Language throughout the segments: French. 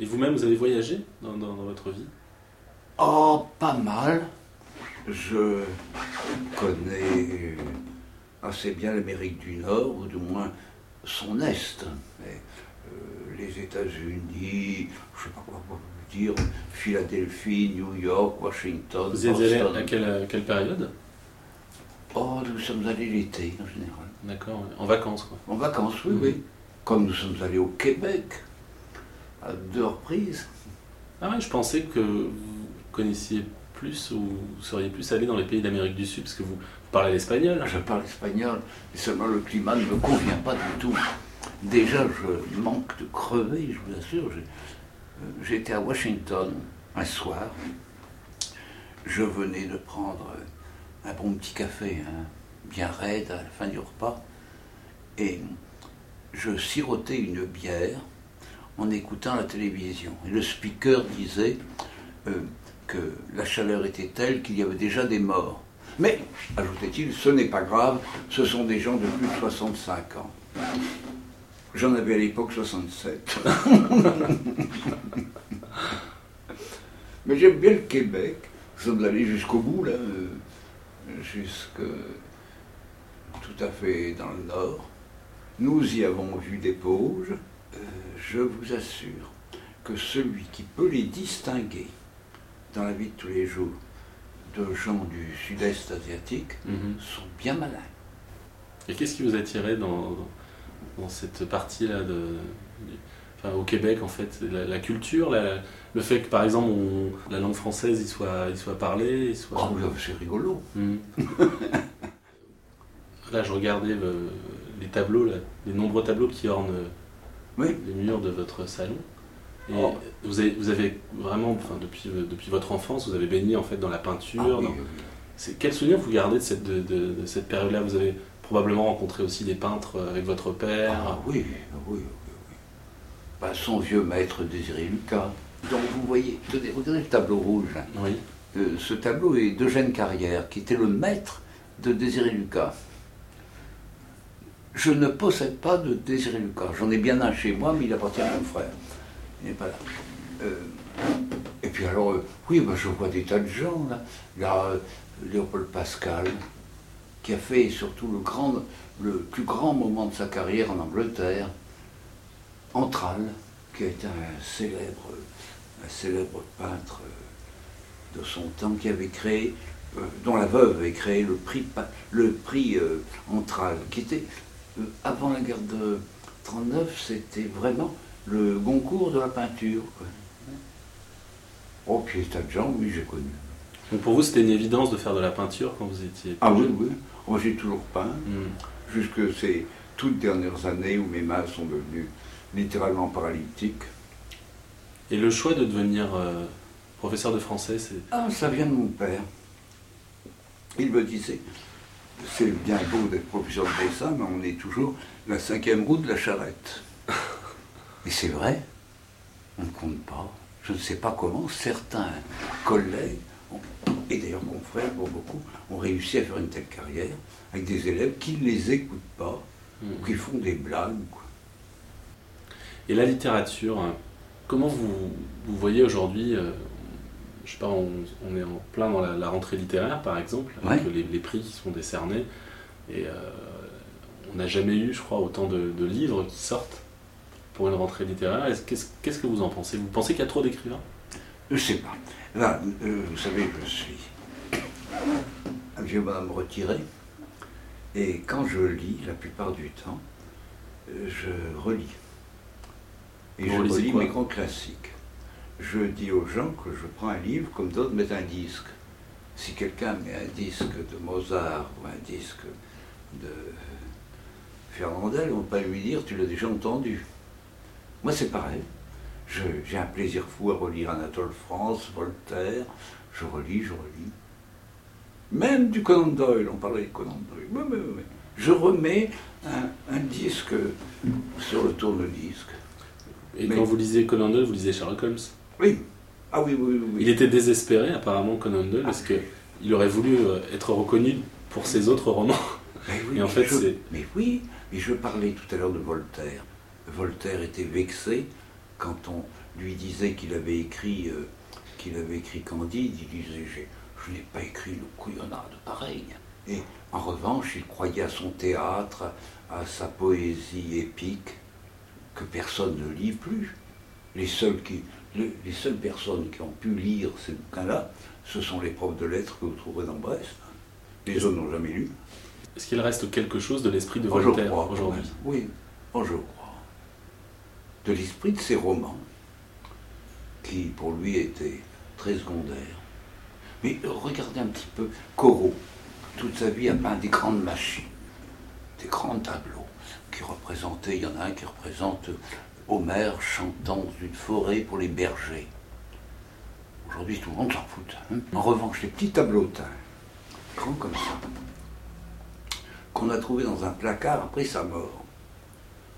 Et vous-même, vous avez voyagé dans, dans- dans votre vie? Oh, pas mal. Je connais assez bien l'Amérique du Nord, ou du moins son Est. Mais, euh, les États-Unis, je sais pas quoi vous dire, Philadelphie, New York, Washington, Vous y êtes allé à quelle, à quelle période? Oh, nous sommes allés l'été en général. D'accord, en vacances quoi. En vacances, oui, Mhm. oui. Comme nous sommes allés au Québec, à deux reprises. Ah ouais, je pensais que vous connaissiez plus ou vous seriez plus allé dans les pays d'Amérique du Sud parce que vous parlez l'espagnol. Je parle espagnol, mais seulement le climat ne me convient pas du tout. Déjà, je manque de crever, je vous assure. Euh, J'étais à Washington un soir. Je venais de prendre un bon petit café, hein, bien raide à la fin du repas. Et je sirotais une bière en écoutant la télévision. Le speaker disait euh, que la chaleur était telle qu'il y avait déjà des morts. Mais, ajoutait-il, ce n'est pas grave, ce sont des gens de plus de 65 ans. J'en avais à l'époque 67. Mais j'aime bien le Québec. Nous sommes allés jusqu'au bout, là, euh, tout à fait dans le nord. Nous y avons vu des Pauges. Je vous assure que celui qui peut les distinguer dans la vie de tous les jours de gens du sud-est asiatique Mhm. sont bien malins. Et qu'est-ce qui vous attirait dans, dans cette partie-là de, enfin, au Québec en fait la, la culture, la- le fait que par exemple on- la langue française il soit, il soit parlé, il soit. Oh, là, c'est rigolo. Mhm. là, je regardais les tableaux, là, les nombreux tableaux qui ornent Oui. les murs de votre salon. Et Oh. vous, avez, vous avez vraiment, enfin, depuis, euh, depuis votre enfance, vous avez baigné en fait dans la peinture. Ah oui, dans- oui, oui. C'est quel souvenir vous gardez de cette, de, de- de cette période-là? Vous avez probablement rencontré aussi des peintres euh, avec votre père. Ah oui, oui, oui, oui. Bah, son vieux maître Désiré Lucas. Donc vous voyez, tenez, regardez le tableau rouge. Oui. Euh, ce tableau est d'Eugène Carrière, qui était le maître de Désiré Lucas. Je ne possède pas de Désiré Lucas. J'en ai bien un chez moi, mais il appartient à mon frère. Il n'est pas là. Euh, et puis alors, euh, oui, bah, je vois des tas de gens là. Là, euh, Léopold Pascal, qui a fait surtout le, plus grand moment de sa carrière en Angleterre, Antral, qui a été un célèbre, un célèbre peintre de son temps, qui avait créé, dont la veuve avait créé le prix, le prix Antral, qui était, avant la guerre de 39, c'était vraiment le Goncourt de la peinture. quoi. Oh, tas de gens, oui, j'ai connu. Donc pour vous, c'était une évidence de faire de la peinture quand vous étiez. Ah oui, oui. Moi, j'ai toujours peint, Hmm. jusque ces toutes dernières années où mes mains sont devenues littéralement paralytiques. Et le choix de devenir euh, professeur de français, c'est. Ah, ça vient de mon père. Il me disait, c'est bien beau d'être professeur de dessin, mais on est toujours la cinquième roue de la charrette. Et c'est vrai, on ne compte pas. Je ne sais pas comment certains collègues, et d'ailleurs confrères pour beaucoup, ont réussi à faire une telle carrière avec des élèves qui ne les écoutent pas, Hmm. ou qui font des blagues. quoi. Et la littérature, hein, comment vous, vous voyez aujourd'hui euh, Je sais pas, on, on est en plein dans la, la rentrée littéraire par exemple, avec Ouais. les, les prix qui sont décernés. Et euh, on n'a jamais eu, je crois, autant de, de livres qui sortent pour une rentrée littéraire. Est-ce- Qu'est-ce que vous en pensez? Vous pensez qu'il y a trop d'écrivains? Je ne sais pas. Là, euh, vous savez, je suis un vieux bonhomme retiré. Et quand je lis, la plupart du temps, euh, je relis. Et Vous je relis mes grands classiques. Je dis aux gens que je prends un livre comme d'autres mettent un disque. Si quelqu'un met un disque de Mozart ou un disque de Fernandel, on ne va pas lui dire tu l'as déjà entendu. Moi c'est pareil. J'ai un plaisir fou à relire Anatole France, Voltaire. Je relis, je relis. Même du Conan Doyle, on parlait du Conan Doyle. Je remets un, un disque sur le tourne-disque. Et quand vous lisez Conan Doyle, vous lisez Sherlock Holmes? Oui. Ah oui, oui, oui. oui. Il était désespéré apparemment Conan Doyle parce que il aurait voulu euh, être reconnu pour ses autres romans. Mais oui, Et en mais fait, je- c'est- Mais oui, mais je parlais tout à l'heure de Voltaire. Voltaire était vexé quand on lui disait qu'il avait écrit, euh, qu'il avait écrit Candide, il disait je n'ai pas écrit une couillonnade pareille. Et en revanche, il croyait à son théâtre, à sa poésie épique, que personne ne lit plus. Les seules, qui, le- les seules personnes qui ont pu lire ces bouquins-là, ce sont les profs de lettres que vous trouverez dans Brest. Les autres n'ont jamais lu. Est-ce qu'il reste quelque chose de l'esprit de je Voltaire aujourd'hui. Oui, moi, je crois. De l'esprit de ses romans, qui pour lui étaient très secondaires. Mais regardez un petit peu Corot. Toute sa vie a peint des grandes machines, des grands tableaux qui représentaient, il y en a un qui représente Homère chantant dans une forêt pour les bergers. Aujourd'hui, tout le monde s'en fout. hein. En revanche, les petits tableaux grands comme ça, qu'on a trouvé dans un placard après sa mort.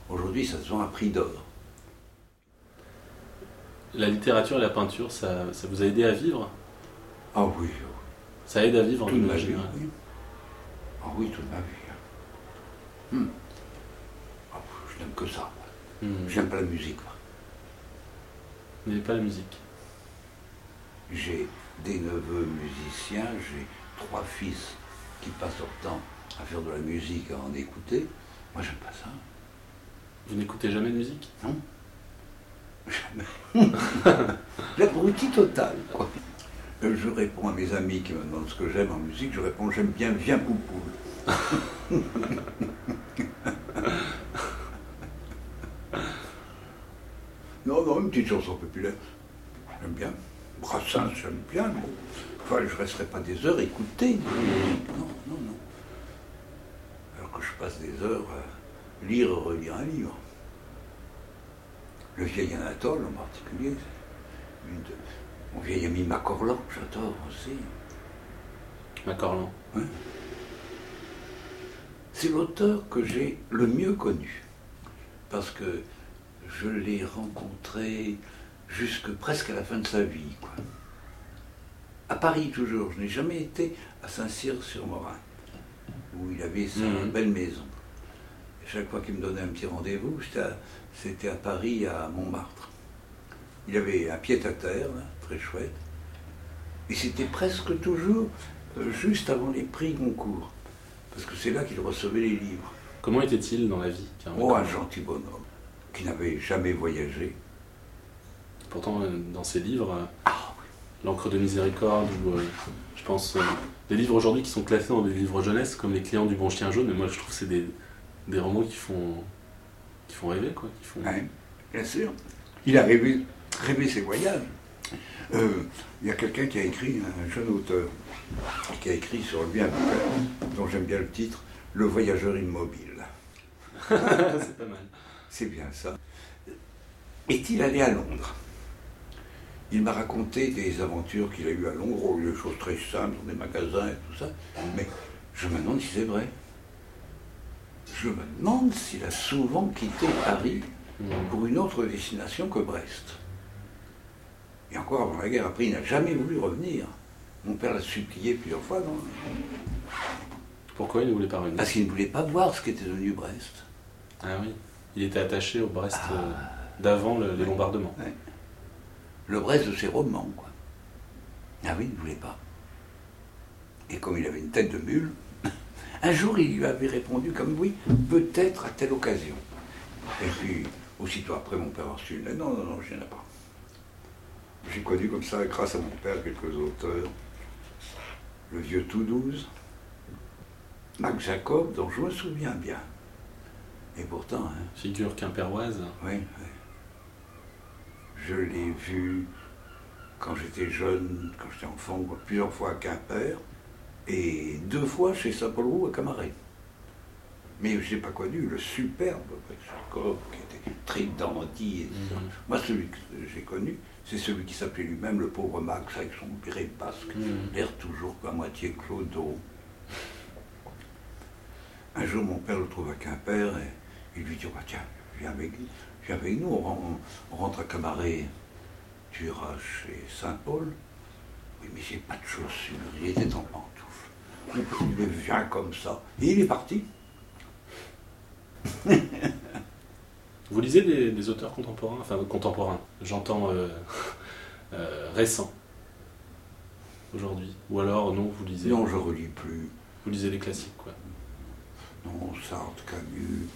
Aujourd'hui, ça se vend à prix d'or. La littérature et la peinture, ça, ça vous a aidé à vivre? Ah oui, Ça aide à vivre en toute ma manière vie. Oui. Ah oui, toute ma vie. Hmm. Ah, je n'aime que ça. Hmm. J'aime pas la musique. Vous n'aimez pas la musique J'ai des neveux musiciens, j'ai trois fils qui passent leur temps à faire de la musique, à en écouter. Moi, j'aime pas ça. Vous n'écoutez jamais de musique? L'abruti total, quoi. Euh, Je réponds à mes amis qui me demandent ce que j'aime en musique, je réponds j'aime bien Viens Poupoule. non, non, une petite chanson populaire. J'aime bien. Brassens, j'aime bien. mais Enfin, je ne resterai pas des heures écouter. Non, non, non. Alors que je passe des heures à lire et relire un livre. Le vieil Anatole en particulier, c'est une de- mon vieil ami Macorlan, j'adore aussi. Macorlan. C'est l'auteur que j'ai le mieux connu, parce que je l'ai rencontré jusque presque à la fin de sa vie. Quoi. À Paris toujours, je n'ai jamais été à Saint-Cyr-sur-Morin, où il avait sa Mhm. belle maison. Et chaque fois qu'il me donnait un petit rendez-vous, c'était à, à Paris, à Montmartre. Il avait un pied-à-terre, là, très chouette, et c'était presque toujours euh, juste avant les prix Goncourt, parce que c'est là qu'il recevait les livres. Comment était-il dans la vie Oh, un gentil bonhomme, qui n'avait jamais voyagé. Pourtant, euh, dans ses livres, euh, Ah L'encre de miséricorde, ou euh, je pense euh, des livres aujourd'hui qui sont classés dans des livres jeunesse, comme Les clients du bon chien jaune, mais moi je trouve que c'est des, des romans qui font, qui font rêver, quoi. Qui font... Ouais, bien sûr. Il a rêvé, rêvé ses voyages. Euh, il y a quelqu'un qui a écrit, un jeune auteur, qui a écrit sur lui un bouquin dont j'aime bien le titre, Le voyageur immobile. c'est pas mal. C'est bien ça. Est-il allé à Londres? Il m'a raconté des aventures qu'il a eues à Londres, des choses très simples, dans des magasins et tout ça. Mais je me demande si c'est vrai. Je me demande s'il a souvent quitté Paris pour une autre destination que Brest. Et encore avant la guerre, après, il n'a jamais voulu revenir. Mon père l'a supplié plusieurs fois, non? Pourquoi il ne voulait pas revenir? Parce qu'il ne voulait pas voir ce qu'était devenu Brest. Ah oui, il était attaché au Brest Ah. euh, d'avant le- les bombardements. Le Brest de ses romans, quoi. Ah oui, il ne voulait pas. Et comme il avait une tête de mule, un jour il lui avait répondu comme oui, peut-être à telle occasion. Et puis, aussitôt après, mon père a reçu une non, non, non, je n'y en ai pas. J'ai connu comme ça, grâce à mon père, quelques auteurs. Le vieux Toulouse, Mac Jacob, dont je me souviens bien. Et pourtant, hein, Figure quimpéroise. oui, oui. Je l'ai vu quand j'étais jeune, quand j'étais enfant, plusieurs fois à Quimper, et deux fois chez Saint-Paul-Roux à Camaret. Mais je n'ai pas connu le superbe qui était très dandy. Et tout ça. Mhm. Moi, celui que j'ai connu, c'est celui qui s'appelait lui-même le pauvre Max, avec son béret basque, Mhm. l'air toujours à moitié clodo. Un jour, mon père le trouve à Quimper et il lui dit oh, bah, Tiens, viens avec, viens avec nous, on, ren- on rentre à Camaret. Tu iras chez Saint-Paul Oui, mais j'ai pas de chaussures. Il était en pantoufles. Il vient comme ça. Et il est parti. Vous lisez des, des auteurs contemporains? Enfin, contemporains, j'entends euh, euh, récents, aujourd'hui. Ou alors, non, vous lisez, Non, je relis plus. vous lisez les classiques, quoi. Non, Sartre, Camus.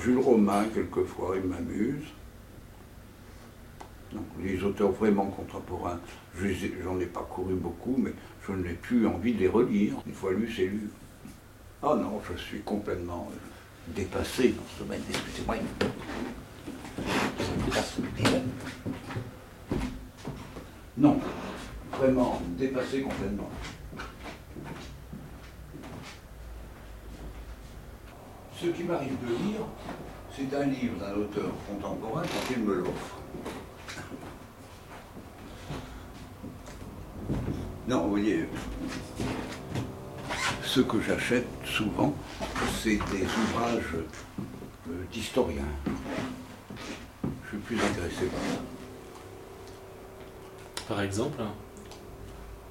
Jules Romain, quelquefois, il m'amuse. Donc, les auteurs vraiment contemporains, j'en ai parcouru beaucoup, mais je n'ai plus envie de les relire. Une fois lu, c'est lu. Ah non, je suis complètement euh, dépassé dans ce domaine. Excusez-moi. Non, vraiment dépassé complètement. Ce qui m'arrive de lire, c'est un livre d'un auteur contemporain quand il me l'offre. Non, vous voyez, ce que j'achète souvent, c'est des ouvrages euh, d'historiens. Je suis plus intéressé par ça. Par exemple,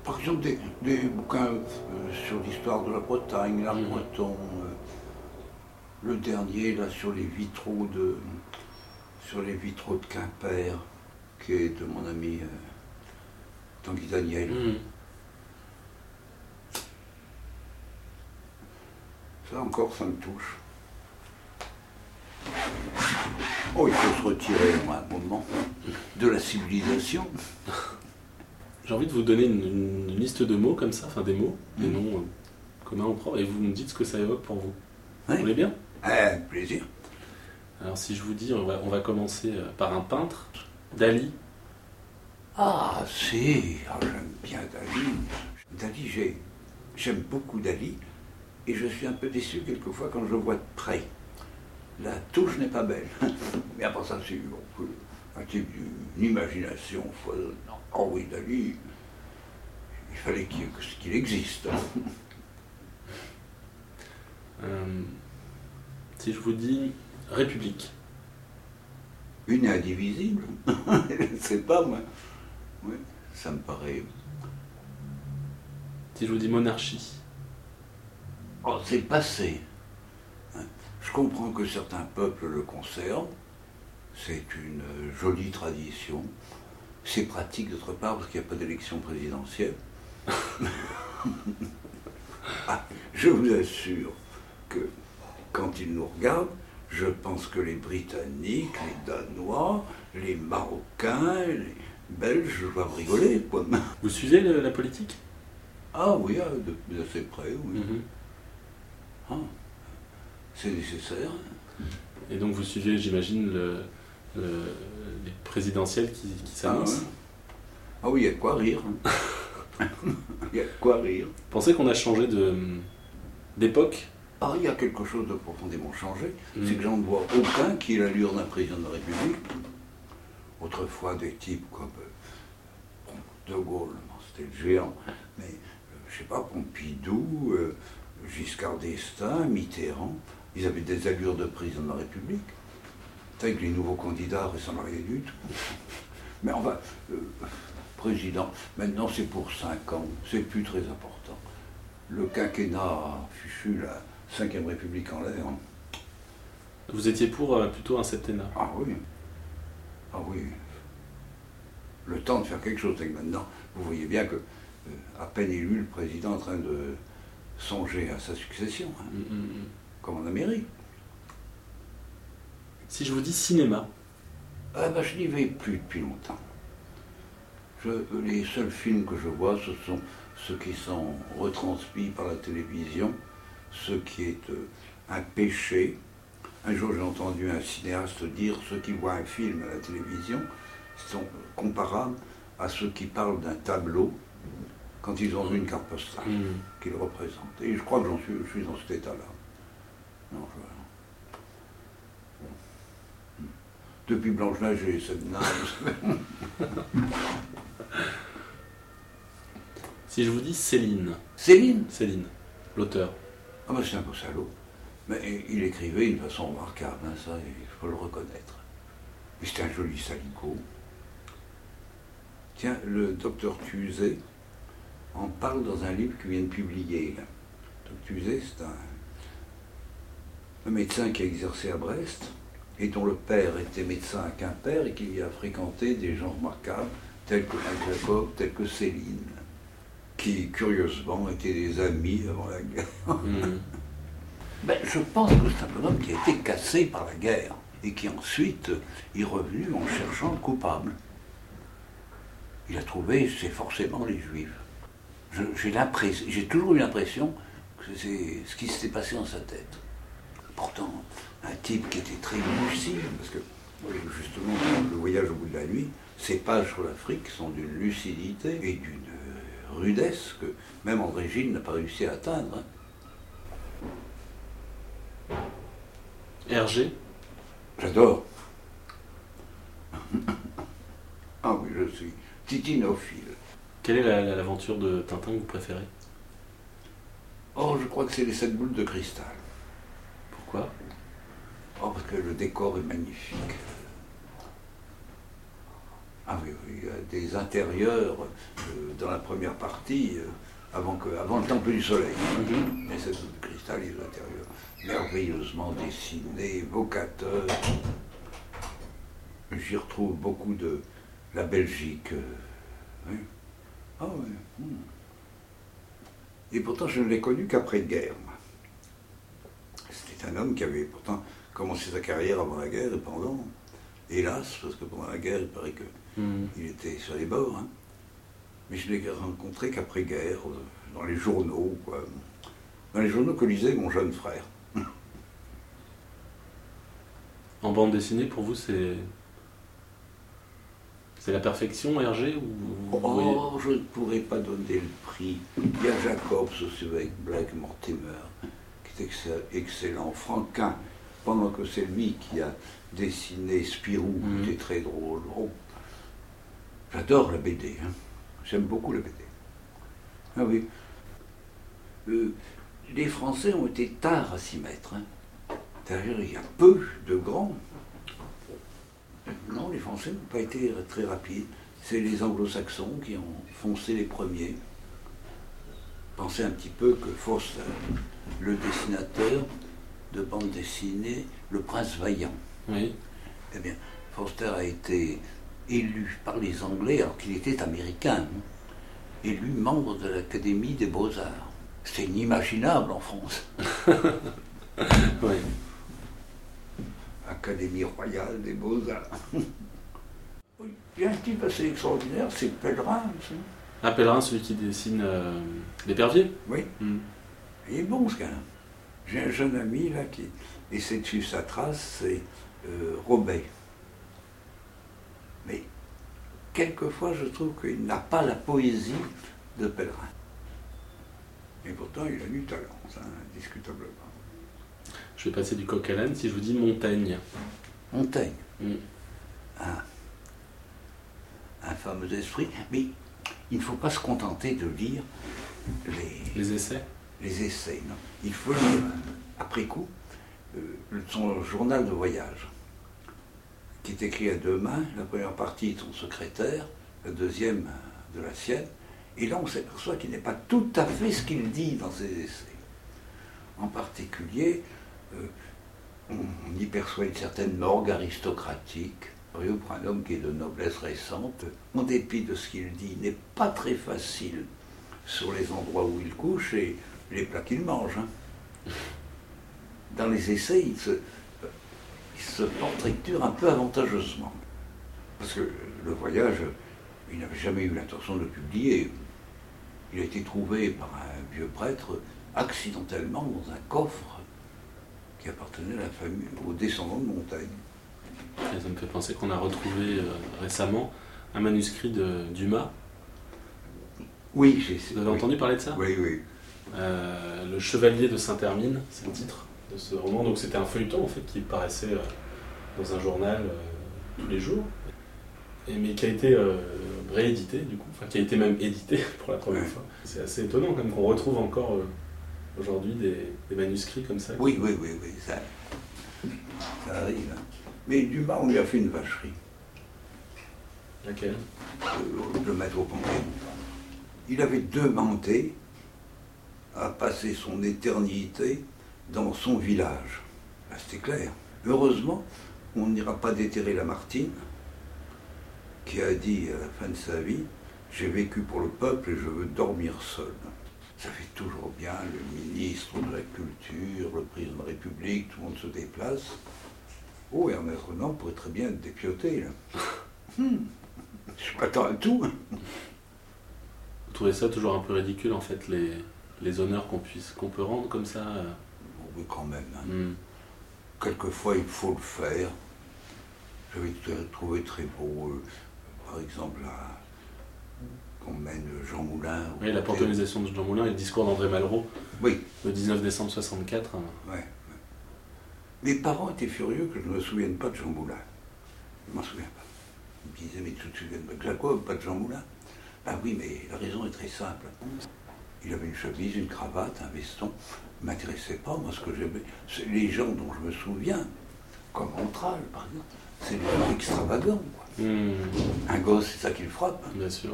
Par exemple, des, des bouquins euh, sur l'histoire de la Bretagne, l'art Mhm. breton, euh, le dernier là sur les vitraux de sur les vitraux de Quimper, qui est de mon ami euh, Tanguy Daniel. hmm, Ça encore, ça me touche. Oh, il faut se retirer à un moment de la civilisation. j'ai envie de vous donner une, une liste de mots comme ça, enfin des mots, des Mhm. noms euh, communs ou propres, et vous me dites ce que ça évoque pour vous. Vous voulez bien? Eh, plaisir. Alors si je vous dis, on va, on va commencer euh, par un peintre, Dali. Ah, si, ah, j'aime bien Dali. Dali, j'ai- j'aime beaucoup Dali, et je suis un peu déçu quelquefois quand je le vois de près. La touche n'est pas belle, mais après ça, c'est bon, un type d'une imagination. Oh oui, Dali, il fallait qu'il qu'il existe. Euh, si je vous dis République, Une est indivisible, je ne sais pas moi. Oui, ça me paraît. si je vous dis monarchie, Oh, c'est le passé. Je comprends que certains peuples le conservent. C'est une jolie tradition. C'est pratique d'autre part parce qu'il n'y a pas d'élection présidentielle. Ah, je vous assure que quand ils nous regardent, je pense que les Britanniques, les Danois, les Marocains, les Belges doivent rigoler. Quoi. vous suivez le- la politique? Ah oui, ah, de- d'assez près, oui. Mhm. Ah, c'est nécessaire. Et donc vous suivez, j'imagine, le, le- les présidentielles qui, qui Ah, s'annoncent? ouais. Ah oui, il y a de quoi rire. Il y a de quoi rire. Vous pensez qu'on a changé d'époque? Ah, il y a quelque chose de profondément changé. Mm. C'est que j'en vois aucun qui ait l'allure d'un président de la République. Autrefois, des types comme euh, De Gaulle, c'était le géant, mais euh, je sais pas, Pompidou, euh, Giscard d'Estaing, Mitterrand, ils avaient des allures de président de la République. Avec les nouveaux candidats, n'a rien du tout. Mais enfin, euh, président, maintenant c'est pour 5 ans, c'est plus très important. Le quinquennat fichu, la 5ème République en l'air. Vous étiez pour euh, plutôt un septennat. Ah oui. Ah oui. Le temps de faire quelque chose. Que maintenant, vous voyez bien que, euh, à peine élu, le président est en train de songer à sa succession, hein, Mm, mm, mm. comme en Amérique. Si je vous dis cinéma, Ah ben, je n'y vais plus depuis longtemps. Je- les seuls films que je vois, ce sont ceux qui sont retransmis par la télévision, ce qui est euh, un péché. Un jour, j'ai entendu un cinéaste dire ceux qui voient un film à la télévision sont comparables à ceux qui parlent d'un tableau quand ils ont vu une carte postale mm, qu'il représente. Et je crois que j'en suis, je suis dans cet état-là. Non, je- Depuis Blanche-Neige et cette nage. si je vous dis Céline, Céline? Céline, l'auteur, Ah ben c'est un beau salaud. Mais il écrivait d'une façon remarquable, hein, ça, il faut le reconnaître. Et c'était un joli salico. Tiens, le docteur Tuzet en parle dans un livre qu'il vient de publier. Là. Docteur Tuzet, c'est un, un médecin qui a exercé à Brest et dont le père était médecin à Quimper et qui a fréquenté des gens remarquables tels que Jacob, tels que Céline, qui curieusement étaient des amis avant la guerre. Hmm. ben, je pense que c'est un homme qui a été cassé par la guerre et qui ensuite est revenu en cherchant le coupable. Il a trouvé, c'est forcément les Juifs. J'ai toujours eu l'impression que c'est ce qui s'était passé dans sa tête. Pourtant, un type qui était très lucide, parce que justement, le voyage au bout de la nuit, ces pages sur l'Afrique sont d'une lucidité et d'une rudesse que même André Gilles n'a pas réussi à atteindre. Hergé? J'adore. ah oui, je suis titinophile. Quelle est l'aventure de Tintin que vous préférez? Oh, je crois que c'est les sept boules de cristal. Pourquoi? Oh, parce que le décor est magnifique. Ah oui, oui, il y a des intérieurs euh, dans la première partie, euh, avant, que, avant le temple du soleil. Mhm. Mais c'est de cristal, les intérieurs merveilleusement dessinés, évocateurs. J'y retrouve beaucoup de la Belgique. Euh, ah oui. Hmm. Et pourtant, je ne l'ai connu qu'après-guerre. C'était un homme qui avait pourtant commencé sa carrière avant la guerre et pendant. Hélas, parce que pendant la guerre, il paraît que Hmm. Il était sur les bords. Hein. Mais je ne l'ai rencontré qu'après-guerre, euh, dans les journaux, quoi. Dans les journaux que lisait mon jeune frère. En bande dessinée, pour vous, c'est. C'est la perfection, Hergé ou Oh, je ne pourrais pas donner le prix. Il y a Jacobs aussi avec Black Mortimer, qui est excellent. Franquin, pendant que c'est lui qui a dessiné Spirou, qui hmm. était très drôle. Oh, J'adore la BD. Hein. J'aime beaucoup la BD. Ah oui. Euh, les Français ont été tard à s'y mettre. Hein. D'ailleurs, il y a peu de grands. Non, les Français n'ont pas été très rapides. C'est les Anglo-Saxons qui ont foncé les premiers. Pensez un petit peu que Foster, le dessinateur de bande dessinée, Le Prince Vaillant. Oui. Eh bien, Foster a été élu par les Anglais alors qu'il était américain, hein. élu membre de l'Académie des Beaux-Arts. C'est inimaginable en France. oui. Académie royale des Beaux-Arts. Il y a un type assez extraordinaire, c'est Pellerin. Ah, Pellerin, celui qui dessine euh, l'épervier Oui. Hmm. Il est bon ce gars-là. J'ai un jeune ami là qui essaie de suivre sa trace, c'est euh, Robet. Mais quelquefois, je trouve qu'il n'a pas la poésie de Pèlerin. Et pourtant, il a du talent, ça, indiscutablement. Je vais passer du coq à l'âne si je vous dis Montaigne. Montaigne. Mm. Un, fameux esprit. Mais il ne faut pas se contenter de lire les, les essais. Les essais, non. Il faut lire, après coup, euh, son journal de voyage qui est écrit à deux mains, la première partie de son secrétaire, la deuxième de la sienne, et là on s'aperçoit qu'il n'est pas tout à fait ce qu'il dit dans ses essais. En particulier, euh, on, y perçoit une certaine morgue aristocratique. Pour un homme qui est de noblesse récente, en dépit de ce qu'il dit, n'est pas très facile sur les endroits où il couche et les plats qu'il mange. Hein. Dans les essais, il se, se portraiture un peu avantageusement. Parce que le voyage, il n'avait jamais eu l'intention de le publier. Il a été trouvé par un vieux prêtre accidentellement dans un coffre qui appartenait à la famille, aux descendants de Montaigne. ça me fait penser qu'on a retrouvé euh, récemment un manuscrit de Dumas. Oui, j'ai Vous avez entendu parler de ça? Oui, oui. Euh, le Chevalier de Saint-Hermine, c'est le titre de ce roman. Donc c'était un feuilleton en fait qui paraissait euh, dans un journal euh, tous les jours, et, mais qui a été euh, réédité du coup, enfin qui a été même édité pour la première fois. C'est assez étonnant quand même qu'on retrouve encore aujourd'hui des, manuscrits comme ça. Oui, oui, oui, oui, ça, ça arrive. Mais Dumas, on lui a fait une vacherie. Laquelle? Le maître au Il avait demandé à passer son éternité dans son village. C'était clair. Heureusement on n'ira pas déterrer Lamartine, qui a dit à la fin de sa vie J'ai vécu pour le peuple et je veux dormir seul. Ça fait toujours bien le ministre de la Culture, le président de la République, tout le monde se déplace. Oh, Ernest Renan pourrait très bien être dépioté, là. Hmm. Je suis pas tant à tout. Vous trouvez ça toujours un peu ridicule, en fait, les, les honneurs qu'on puisse qu'on peut rendre comme ça quand même. hein. Hmm. Quelquefois, il faut le faire. J'avais trouvé très beau, euh, par exemple, qu'on mène Jean Moulin. Oui, la panthéonisation de Jean Moulin et le discours d'André Malraux, Oui, le 19 décembre 64. hein. ouais, ouais. Mes parents étaient furieux que je ne me souvienne pas de Jean Moulin. Je ne m'en souviens pas. Ils me disaient, mais tu te souviens pas de Jacob, pas de Jean Moulin? Ben oui, mais la raison est très simple. Il avait une chemise, une cravate, un veston. Ne m'intéressait pas, moi, ce que j'aimais. C'est les gens dont je me souviens, comme Antral, par exemple, c'est des gens extravagants. quoi. Hmm, Un gosse, c'est ça qui le frappe. bien sûr.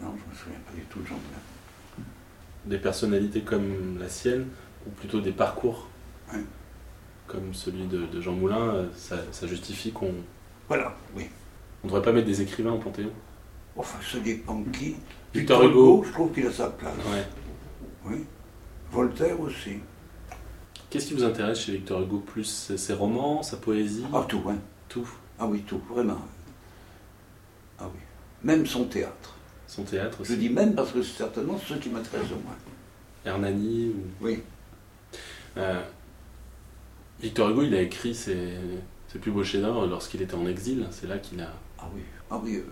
Non, je me souviens pas du tout de Jean Moulin. Des personnalités comme la sienne, ou plutôt des parcours Ouais. comme celui de, de Jean Moulin, euh, ça, ça justifie qu'on Voilà, oui. ne devrait pas mettre des écrivains au Panthéon? Enfin, ce dépend qui. Victor Hugo. je trouve qu'il a sa place. Ouais. Oui. Voltaire aussi. Qu'est-ce qui vous intéresse chez Victor Hugo Plus? Ses, romans, sa poésie, Ah, tout, hein. tout Ah oui, tout, vraiment. Ah oui. Même son théâtre. Son théâtre Je aussi dis même parce que c'est certainement ce qui m'intéresse au moins. Hernani ou- Oui. Euh, Victor Hugo, il a écrit ses, ses plus beaux chefs-d'œuvre lorsqu'il était en exil. C'est là qu'il a. Ah oui. Ah oui, euh,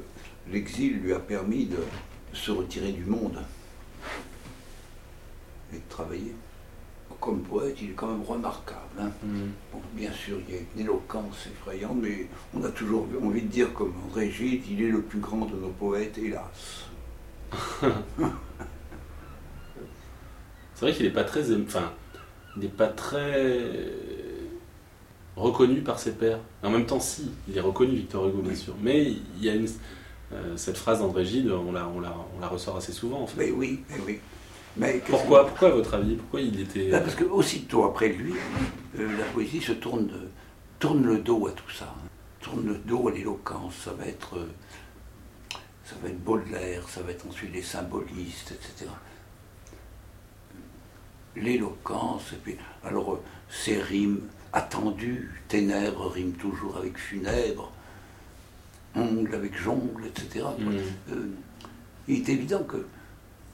l'exil lui a permis de se retirer du monde et de travailler. Comme poète, il est quand même remarquable. hein. Bon, bien sûr, il y a une éloquence effrayante, mais on a toujours envie de dire, comme André Gide, il est le plus grand de nos poètes, hélas. C'est vrai qu'il n'est pas très. Enfin, il n'est pas très reconnu par ses pairs. En même temps, si, il est reconnu, Victor Hugo, bien sûr. Mais il y a une. Euh, cette phrase d'André Gide, on la, on, la, on la ressort assez souvent, en fait. Mais oui, mais oui. Mais Pourquoi, pourquoi, à votre avis Pourquoi il était. Là, parce que aussitôt après lui, euh, la poésie se tourne, le dos à tout ça. hein. Tourne le dos à l'éloquence. Ça va être, euh, ça va être Baudelaire, ça va être ensuite les symbolistes, etc. L'éloquence, et puis alors ces rimes attendues, ténèbres rime toujours avec funèbre, ongle avec jongle, etc. Hmm. Euh, il est évident que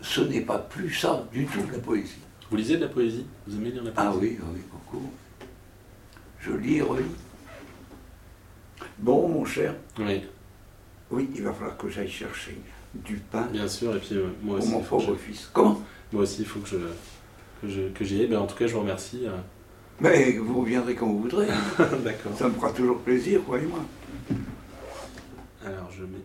ce n'est pas plus ça du tout la poésie. Vous lisez de la poésie? Vous aimez lire la poésie? Ah oui, oui, beaucoup. Je lis et relis. Bon, mon cher, Oui, oui, il va falloir que j'aille chercher du pain bien sûr. Et puis, euh, moi pour aussi. mon que pauvre fils. Comment? Moi aussi, il faut que je que je que j'y aille. Ben, en tout cas, je vous remercie. euh. Mais vous reviendrez quand vous voudrez. D'accord. Ça me fera toujours plaisir, croyez-moi. Alors, je mets